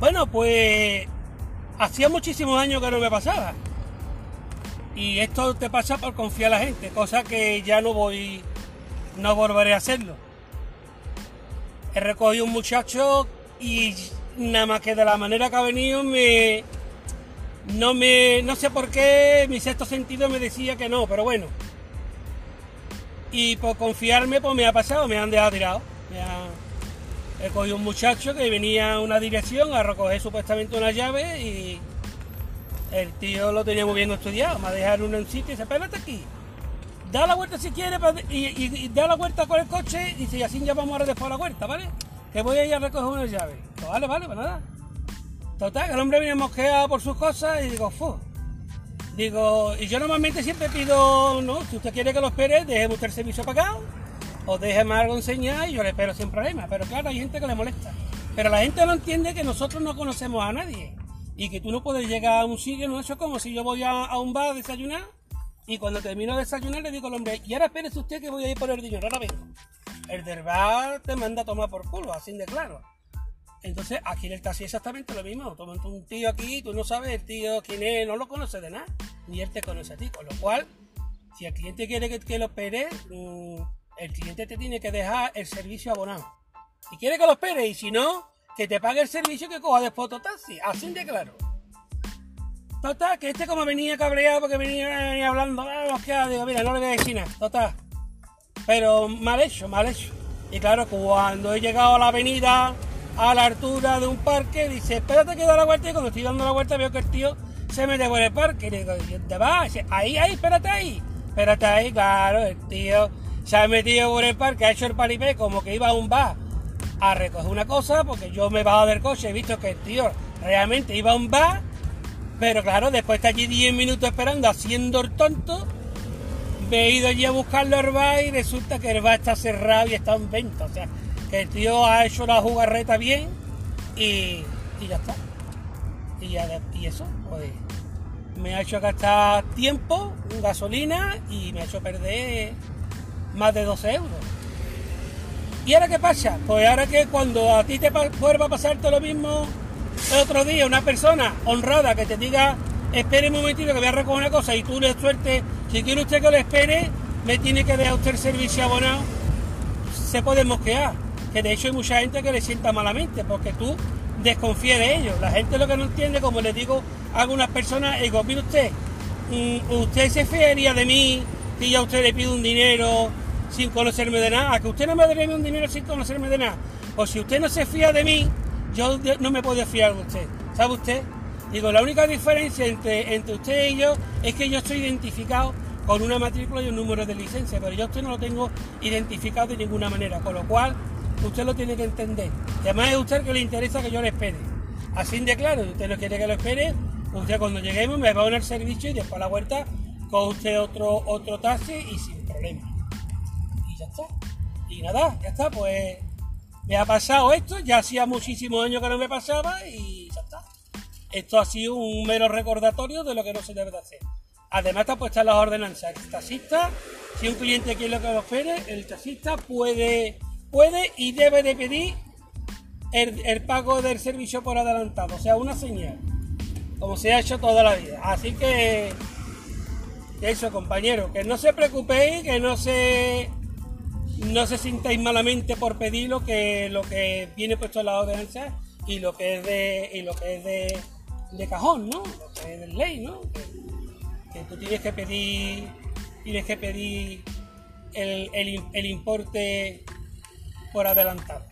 Bueno, pues hacía muchísimos años que no me pasaba. Y esto te pasa por confiar a la gente, cosa que ya no voy, no volveré a hacerlo. He recogido un muchacho y nada más que de la manera que ha venido me, no me, no sé por qué mi sexto sentido me decía que no, pero bueno. Y por confiarme, pues me ha pasado, me han dejado tirado. He cogido un muchacho que venía a una dirección a recoger supuestamente una llave y el tío lo tenía muy bien estudiado, me ha dejado en un sitio y dice, espérate aquí, da la vuelta si quieres y, da la vuelta con el coche y dice, así ya vamos a después la vuelta, ¿vale? Que voy a ir a recoger una llave. Pues vale, vale, pues nada. Total, el hombre viene mosqueado por sus cosas y digo, fu. Digo, y yo normalmente siempre pido, no, si usted quiere que lo espere, déjeme usted el servicio pagado o déjeme algo enseñar y yo le espero sin problema. Pero claro, hay gente que le molesta. Pero la gente no entiende que nosotros no conocemos a nadie y que tú no puedes llegar a un sitio, no, es como si yo voy a, un bar a desayunar y cuando termino de desayunar le digo al hombre, y ahora espérese usted que voy a ir por el dinero, ahora vengo. El del bar te manda a tomar por culo, así de claro. Entonces, aquí en el taxi exactamente lo mismo. Toma un tío aquí, tú no sabes el tío quién es, no lo conoces de nada, ni él te conoce a ti. Con lo cual, si el cliente quiere que, que lo espere, mm, el cliente te tiene que dejar el servicio abonado. Y quiere que lo espere, y si no, que te pague el servicio que coja después taxi, así de claro. Total, que este como venía cabreado porque venía, hablando, ah, digo, mira, no le voy a decir nada, total. Pero mal hecho, mal hecho. Y claro, cuando he llegado a la avenida, a la altura de un parque, dice, espérate que da la vuelta y cuando estoy dando la vuelta veo que el tío se mete por el parque. Y le digo, ¿dónde vas? Dice, ahí, ahí, espérate ahí. Espérate ahí, claro, el tío se ha metido por el parque, ha hecho el paripé como que iba a un bar a recoger una cosa porque yo me he bajado del coche, he visto que el tío realmente iba a un bar, pero claro, después de allí 10 minutos esperando haciendo el tonto, me he ido allí a buscarlo al bar y resulta que el bar está cerrado y está en venta, o sea, que el tío ha hecho la jugarreta bien y, ya está. Y, y eso, pues me ha hecho gastar tiempo, gasolina y me ha hecho perder más de 12 euros. ¿Y ahora qué pasa? Pues ahora que cuando a ti te vuelva a pasarte lo mismo otro día, una persona honrada que te diga, espere un momentito que voy a recoger una cosa y tú le suerte, si quiere usted que lo espere, me tiene que dejar usted el servicio abonado, se puede mosquear. Que de hecho hay mucha gente que le sienta malamente porque tú desconfías de ellos. La gente lo que no entiende, como le digo a algunas personas, digo, mire usted, mm, usted se fiaría de mí si ya usted le pide un dinero sin conocerme de nada, a que usted no me dé un dinero sin conocerme de nada, o si usted no se fía de mí, yo no me puedo fiar de usted, ¿sabe usted? Digo, la única diferencia entre, entre usted y yo es que yo estoy identificado con una matrícula y un número de licencia, pero yo usted no lo tengo identificado de ninguna manera, con lo cual usted lo tiene que entender. Y además es usted que le interesa que yo le espere. Así de claro, usted no quiere que lo espere, usted cuando lleguemos me va a poner servicio y después a la vuelta con usted otro, otro taxi y sin problema ya está. Y nada, ya está, pues me ha pasado esto, ya hacía muchísimos años que no me pasaba y ya está. Esto ha sido un mero recordatorio de lo que no se debe de hacer. Además está puesta las ordenanzas. El taxista, si un cliente quiere lo que lo espere, el taxista puede, puede y debe de pedir el, pago del servicio por adelantado, o sea, una señal, como se ha hecho toda la vida. Así que, eso, compañero, que no se preocupéis, que no se no se sintáis malamente por pedir lo que, lo que viene puesto en la ordenanza y lo que es de, y lo que es de, cajón, ¿no? Lo que es de ley, ¿no? Que, tú tienes que pedir, tienes que pedir el, el importe por adelantado.